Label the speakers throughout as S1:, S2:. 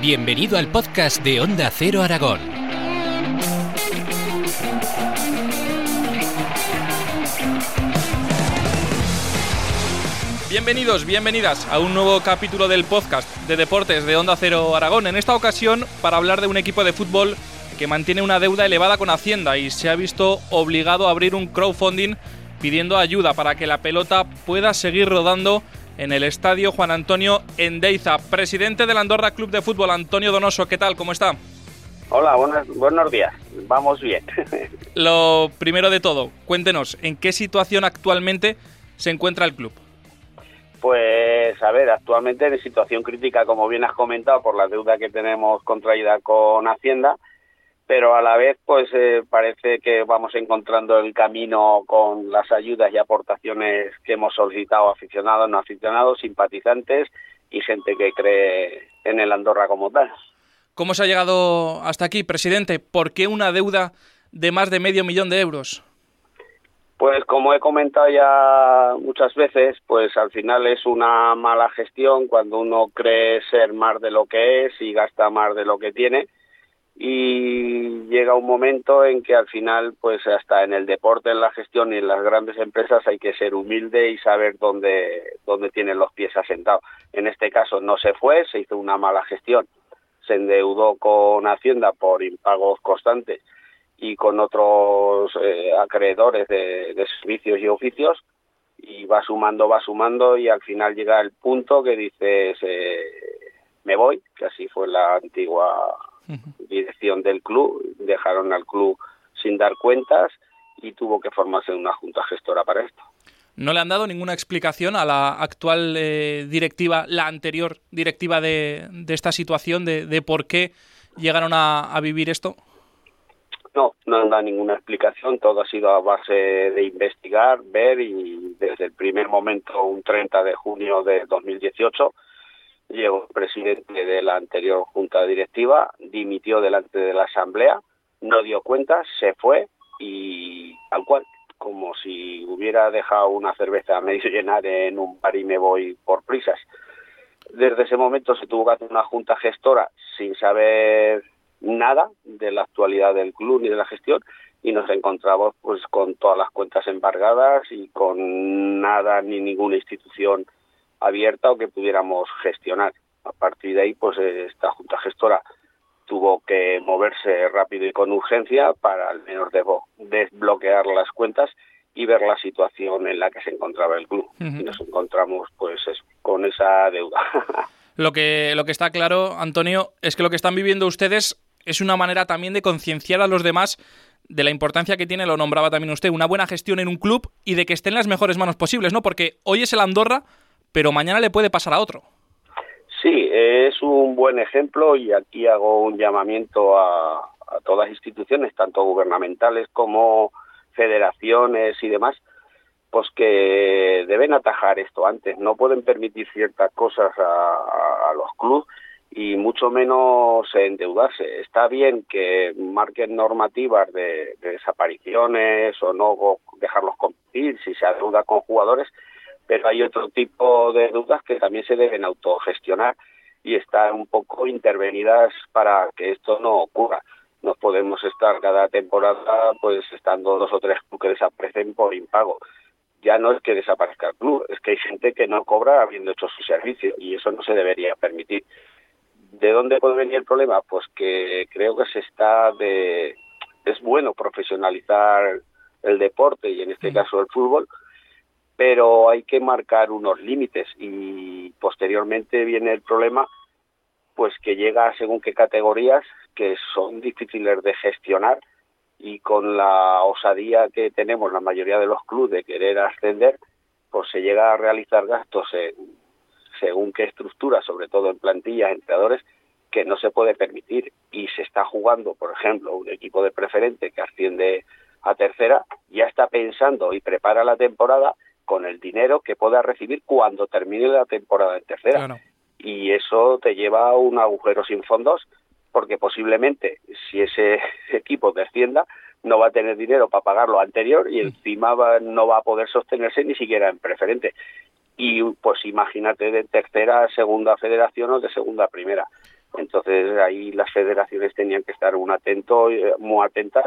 S1: Bienvenido al podcast de Onda Cero Aragón.
S2: Bienvenidos, bienvenidas a un nuevo capítulo del podcast de deportes de Onda Cero Aragón. En esta ocasión para hablar de un equipo de fútbol que mantiene una deuda elevada con Hacienda y se ha visto obligado a abrir un crowdfunding pidiendo ayuda para que la pelota pueda seguir rodando en el estadio Juan Antonio Endeiza. Presidente del Andorra Club de Fútbol, Antonio Donoso, ¿qué tal? ¿Cómo está?
S3: Hola, buenos, buenos días. Vamos bien.
S2: Lo primero de todo, cuéntenos, ¿en qué situación actualmente se encuentra el club?
S3: Pues a ver, actualmente en situación crítica, como bien has comentado, por la deuda que tenemos contraída con Hacienda, pero a la vez pues eh, parece que vamos encontrando el camino con las ayudas y aportaciones que hemos solicitado aficionados, no aficionados, simpatizantes y gente que cree en el Andorra como tal.
S2: ¿Cómo se ha llegado hasta aquí, presidente? ¿Por qué una deuda de más de medio millón de euros?
S3: Pues como he comentado ya muchas veces, pues al final es una mala gestión cuando uno cree ser más de lo que es y gasta más de lo que tiene y llega un momento en que al final pues hasta en el deporte, en la gestión y en las grandes empresas hay que ser humilde y saber dónde, dónde tienen los pies asentados. En este caso no se fue, se hizo una mala gestión, se endeudó con Hacienda por impagos constantes y con otros eh, acreedores de, servicios y oficios y va sumando, va sumando y al final llega el punto que dices eh, me voy, que así fue la antigua dirección del club, dejaron al club sin dar cuentas y tuvo que formarse una junta gestora para esto.
S2: ¿No le han dado ninguna explicación a la actual eh, directiva, la anterior directiva de, de esta situación, de, de, por qué llegaron a, a vivir esto?
S3: No, no han dado ninguna explicación, todo ha sido a base de investigar, ver y desde el primer momento, un 30 de junio de 2018, llegó el presidente de la anterior junta directiva, dimitió delante de la asamblea, no dio cuentas, se fue y tal cual, como si hubiera dejado una cerveza medio llenar en un bar y me voy por prisas. Desde ese momento se tuvo que hacer una junta gestora sin saber nada de la actualidad del club ni de la gestión y nos encontramos pues con todas las cuentas embargadas y con nada ni ninguna institución abierta o que pudiéramos gestionar. A partir de ahí, pues esta junta gestora tuvo que moverse rápido y con urgencia para al menos desbloquear las cuentas y ver la situación en la que se encontraba el club. Y nos encontramos pues con esa deuda.
S2: lo que, lo que está claro, Antonio, es que lo que están viviendo ustedes es una manera también de concienciar a los demás de la importancia que tiene, lo nombraba también usted, una buena gestión en un club y de que esté en las mejores manos posibles, ¿no? Porque hoy es el Andorra, pero mañana le puede pasar a otro.
S3: Sí, es un buen ejemplo y aquí hago un llamamiento a, todas las instituciones, tanto gubernamentales como federaciones y demás, pues que deben atajar esto antes. No pueden permitir ciertas cosas a, a, los clubes y mucho menos endeudarse. Está bien que marquen normativas de, desapariciones o no dejarlos competir si se adeuda con jugadores, pero hay otro tipo de deudas que también se deben autogestionar y están un poco intervenidas para que esto no ocurra. No podemos estar cada temporada pues estando dos o tres clubes que desaparecen por impago. Ya no es que desaparezca el club, es que hay gente que no cobra habiendo hecho su servicio y eso no se debería permitir. ¿De dónde puede venir el problema? Pues que creo que se está de... Es bueno profesionalizar el deporte y en este caso el fútbol, pero hay que marcar unos límites y posteriormente viene el problema pues que llega según qué categorías que son difíciles de gestionar y con la osadía que tenemos la mayoría de los clubes de querer ascender, pues se llega a realizar gastos en, según qué estructura, sobre todo en plantillas, entrenadores, que no se puede permitir. Y se está jugando, por ejemplo, un equipo de preferente que asciende a tercera, ya está pensando y prepara la temporada con el dinero que pueda recibir cuando termine la temporada en tercera. Claro. Y eso te lleva a un agujero sin fondos, porque posiblemente si ese equipo descienda, no va a tener dinero para pagar lo anterior y encima va, no va a poder sostenerse ni siquiera en preferente y pues imagínate de tercera, segunda federación o de segunda primera. Entonces ahí las federaciones tenían que estar un atento, eh, muy atentas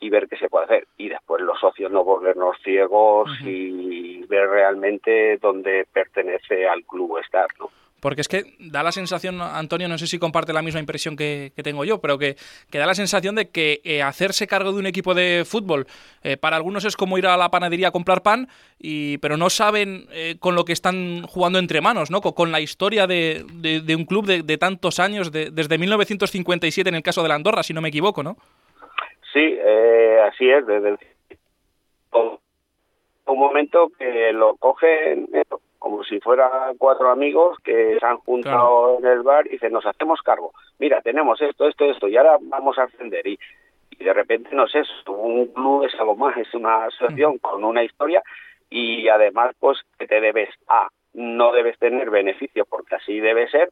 S3: y ver qué se puede hacer. Y después los socios no volvernos ciegos y ver realmente dónde pertenece al club estar, ¿no?
S2: Porque es que da la sensación, Antonio, no sé si comparte la misma impresión que, tengo yo, pero que, da la sensación de que eh, hacerse cargo de un equipo de fútbol eh, para algunos es como ir a la panadería a comprar pan, y, pero no saben eh, con lo que están jugando entre manos, ¿no? Con, la historia de, un club de, tantos años, desde 1957 en el caso de la Andorra, si no me equivoco, ¿no?
S3: Sí, así es, desde el... un momento que lo cogen como si fueran cuatro amigos que se han juntado en el bar y dicen, nos hacemos cargo, mira, tenemos esto, esto, esto, y ahora vamos a ascender. Y, y de repente, no sé, un club es algo más, es una asociación con una historia y además, pues, que te debes a, no debes tener beneficio porque así debe ser,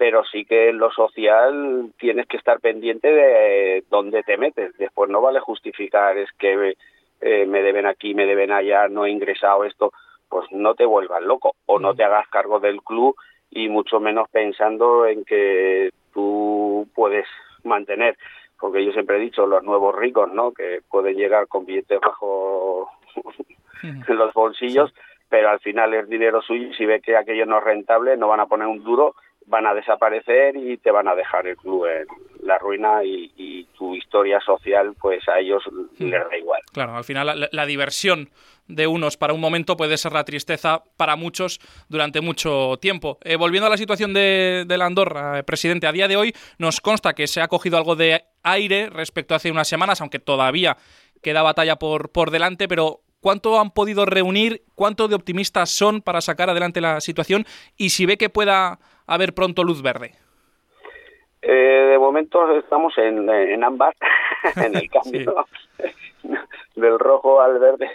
S3: pero sí que en lo social tienes que estar pendiente de dónde te metes. Después no vale justificar, es que eh, me deben aquí, me deben allá, no he ingresado esto pues no te vuelvas loco o no te hagas cargo del club y mucho menos pensando en que tú puedes mantener, porque yo siempre he dicho los nuevos ricos, ¿no? Que pueden llegar con billetes bajo en los bolsillos, pero al final es dinero suyo y si ve que aquello no es rentable, no van a poner un duro, van a desaparecer y te van a dejar el club en la ruina y, tu historia social, pues a ellos les da igual.
S2: Claro, al final la diversión de unos para un momento puede ser la tristeza para muchos durante mucho tiempo. Eh, volviendo a la situación de, la Andorra, eh, presidente, a día de hoy nos consta que se ha cogido algo de aire respecto a hace unas semanas, aunque todavía queda batalla por, por delante, pero ¿cuánto han podido reunir? ¿Cuánto de optimistas son para sacar adelante la situación? Y si ve que pueda haber pronto luz verde.
S3: Eh, de momento estamos en, en ámbar, en el cambio del rojo al verde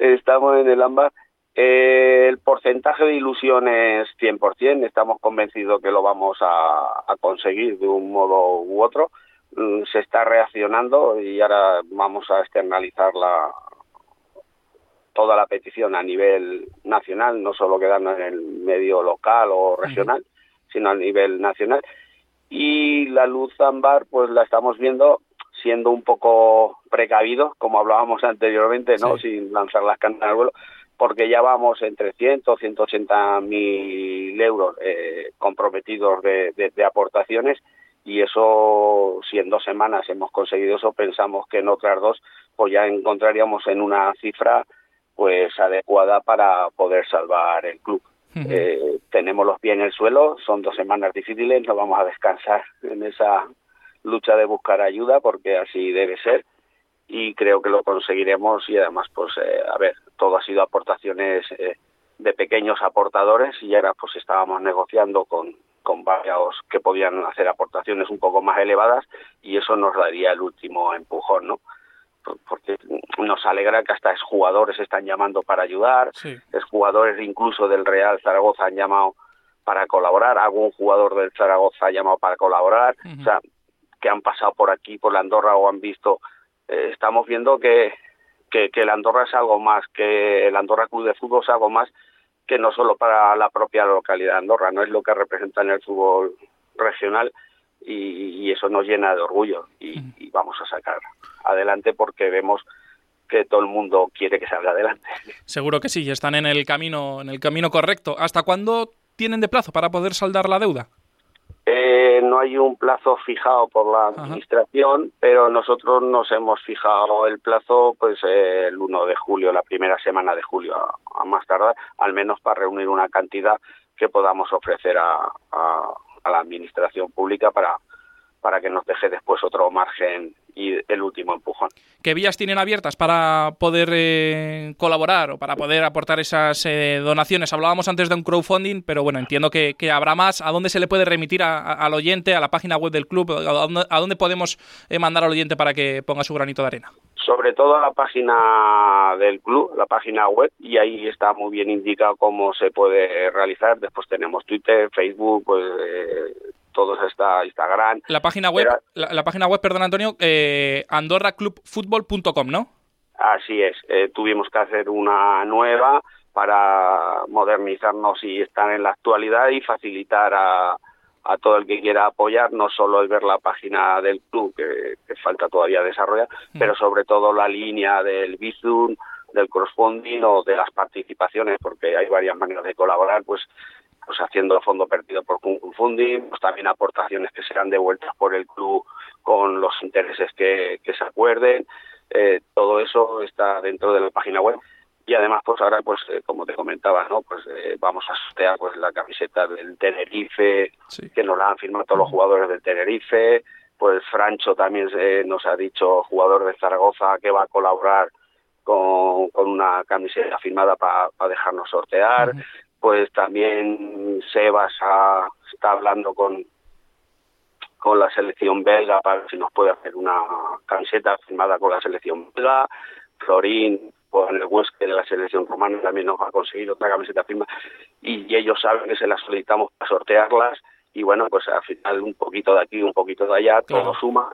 S3: estamos en el ámbar. Eh, el porcentaje de ilusión es 100%, estamos convencidos que lo vamos a, conseguir de un modo u otro. Mm, se está reaccionando y ahora vamos a externalizar la, toda la petición a nivel nacional, no solo quedarnos en el medio local o regional, sino a nivel nacional. Y la luz ámbar, pues la estamos viendo siendo un poco precavidos, como hablábamos anteriormente, ¿no? Sin lanzar las canas al vuelo, porque ya vamos entre 100 180 mil euros eh, comprometidos de, de, aportaciones y eso, si en dos semanas hemos conseguido eso, pensamos que en otras dos pues ya encontraríamos en una cifra pues adecuada para poder salvar el club. Eh, tenemos los pies en el suelo, son dos semanas difíciles, no vamos a descansar en esa lucha de buscar ayuda porque así debe ser y creo que lo conseguiremos y además pues eh, a ver todo ha sido aportaciones eh, de pequeños aportadores y ahora pues estábamos negociando con con varios que podían hacer aportaciones un poco más elevadas y eso nos daría el último empujón no porque nos alegra que hasta jugadores están llamando para ayudar, es jugadores incluso del Real Zaragoza han llamado para colaborar, algún jugador del Zaragoza ha llamado para colaborar, o sea, que han pasado por aquí, por la Andorra o han visto, eh, estamos viendo que, que, que la Andorra es algo más, que el Andorra Club de Fútbol es algo más que no solo para la propia localidad de Andorra, no es lo que representa en el fútbol regional y, eso nos llena de orgullo y, y, vamos a sacar adelante porque vemos que todo el mundo quiere que salga adelante.
S2: Seguro que sí, están en el camino, en el camino correcto. ¿Hasta cuándo tienen de plazo para poder saldar la deuda?
S3: Eh, no hay un plazo fijado por la administración, pero nosotros nos hemos fijado el plazo pues eh, el 1 de julio, la primera semana de julio a, más tardar, al menos para reunir una cantidad que podamos ofrecer a, a la administración pública para para que nos deje después otro margen y el último empujón.
S2: ¿Qué vías tienen abiertas para poder eh, colaborar o para poder aportar esas eh, donaciones? Hablábamos antes de un crowdfunding, pero bueno, entiendo que, habrá más. ¿A dónde se le puede remitir al oyente, a la página web del club? ¿A dónde, podemos eh, mandar al oyente para que ponga su granito de arena?
S3: Sobre todo a la página del club, la página web, y ahí está muy bien indicado cómo se puede realizar. Después tenemos Twitter, Facebook, pues todos está Instagram.
S2: La página web, la, página web, perdón Antonio, eh, andorraclubfutbol.com, ¿no?
S3: Así es, eh, tuvimos que hacer una nueva para modernizarnos y estar en la actualidad y facilitar a, a todo el que quiera apoyar, no solo el ver la página del club, que, falta todavía desarrollar, mm. pero sobre todo la línea del Bizum, del crossfunding o de las participaciones, porque hay varias maneras de colaborar, pues pues haciendo fondo perdido por crowdfunding, pues también aportaciones que serán devueltas por el club con los intereses que, se acuerden, eh, todo eso está dentro de la página web y además pues ahora pues eh, como te comentaba no pues eh, vamos a sortear pues la camiseta del Tenerife que nos la han firmado todos los jugadores del Tenerife. Pues Francho también eh, nos ha dicho jugador de Zaragoza que va a colaborar con, con una camiseta firmada para dejarnos sortear. Pues también Sebas está hablando con con la selección belga para ver si nos puede hacer una camiseta firmada con la selección belga. Florín con el Huesque de la selección romana también nos va a conseguir otra camiseta firma y ellos saben que se las solicitamos para sortearlas y bueno, pues al final un poquito de aquí, un poquito de allá, todo suma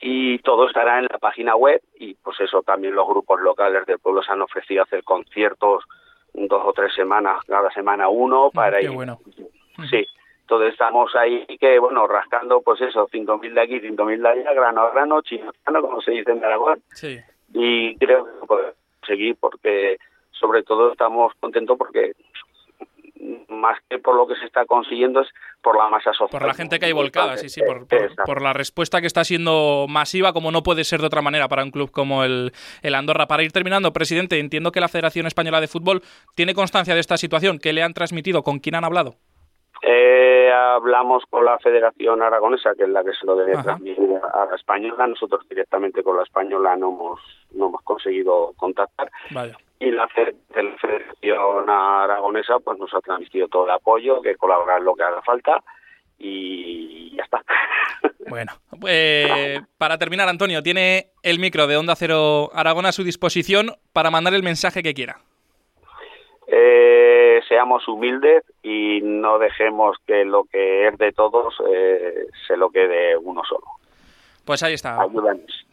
S3: y todo estará en la página web y pues eso también los grupos locales del pueblo se han ofrecido a hacer conciertos dos o tres semanas, cada semana uno mm, para ir.
S2: bueno.
S3: Sí, entonces estamos ahí que bueno, rascando pues eso, cinco mil de aquí, cinco mil de allá, grano a grano, chino como se dice en Aragón.
S2: Sí.
S3: Y creo que seguir porque sobre todo estamos contentos porque más que por lo que se está consiguiendo es por la masa social.
S2: Por la gente que hay volcada, sí, sí, por, por, la respuesta que está siendo masiva, como no puede ser de otra manera para un club como el, el, Andorra. Para ir terminando, presidente, entiendo que la Federación Española de Fútbol tiene constancia de esta situación. ¿Qué le han transmitido? ¿Con quién han hablado?
S3: Eh, hablamos con la Federación Aragonesa, que es la que se lo debe transmitir a la española. Nosotros directamente con la española no hemos, no hemos conseguido contactar. Y la, Federación Aragonesa pues nos ha transmitido todo el apoyo, que colaborar lo que haga falta y ya está.
S2: Bueno, eh, para terminar, Antonio, tiene el micro de Onda Cero Aragón a su disposición para mandar el mensaje que quiera.
S3: Eh, seamos humildes y no dejemos que lo que es de todos eh, se lo quede uno solo.
S2: Pues ahí está.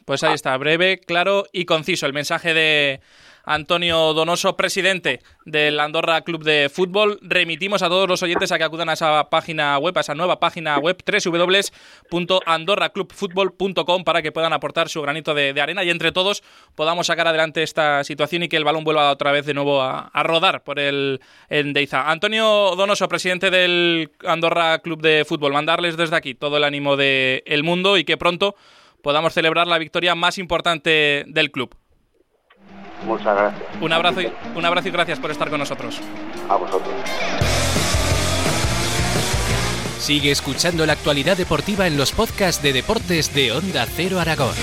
S2: Pues ahí está, breve, claro y conciso el mensaje de Antonio Donoso, presidente del Andorra Club de Fútbol. Remitimos a todos los oyentes a que acudan a esa página web, a esa nueva página web, www.andorraclubfutbol.com para que puedan aportar su granito de, arena y entre todos podamos sacar adelante esta situación y que el balón vuelva otra vez de nuevo a, rodar por el Endeiza. Antonio Donoso, presidente del Andorra Club de Fútbol, mandarles desde aquí todo el ánimo del mundo y que pronto podamos celebrar la victoria más importante del club.
S3: Muchas gracias.
S2: Un abrazo, y, un abrazo y gracias por estar con nosotros.
S3: A vosotros.
S1: Sigue escuchando la actualidad deportiva en los podcasts de deportes de Onda Cero Aragón.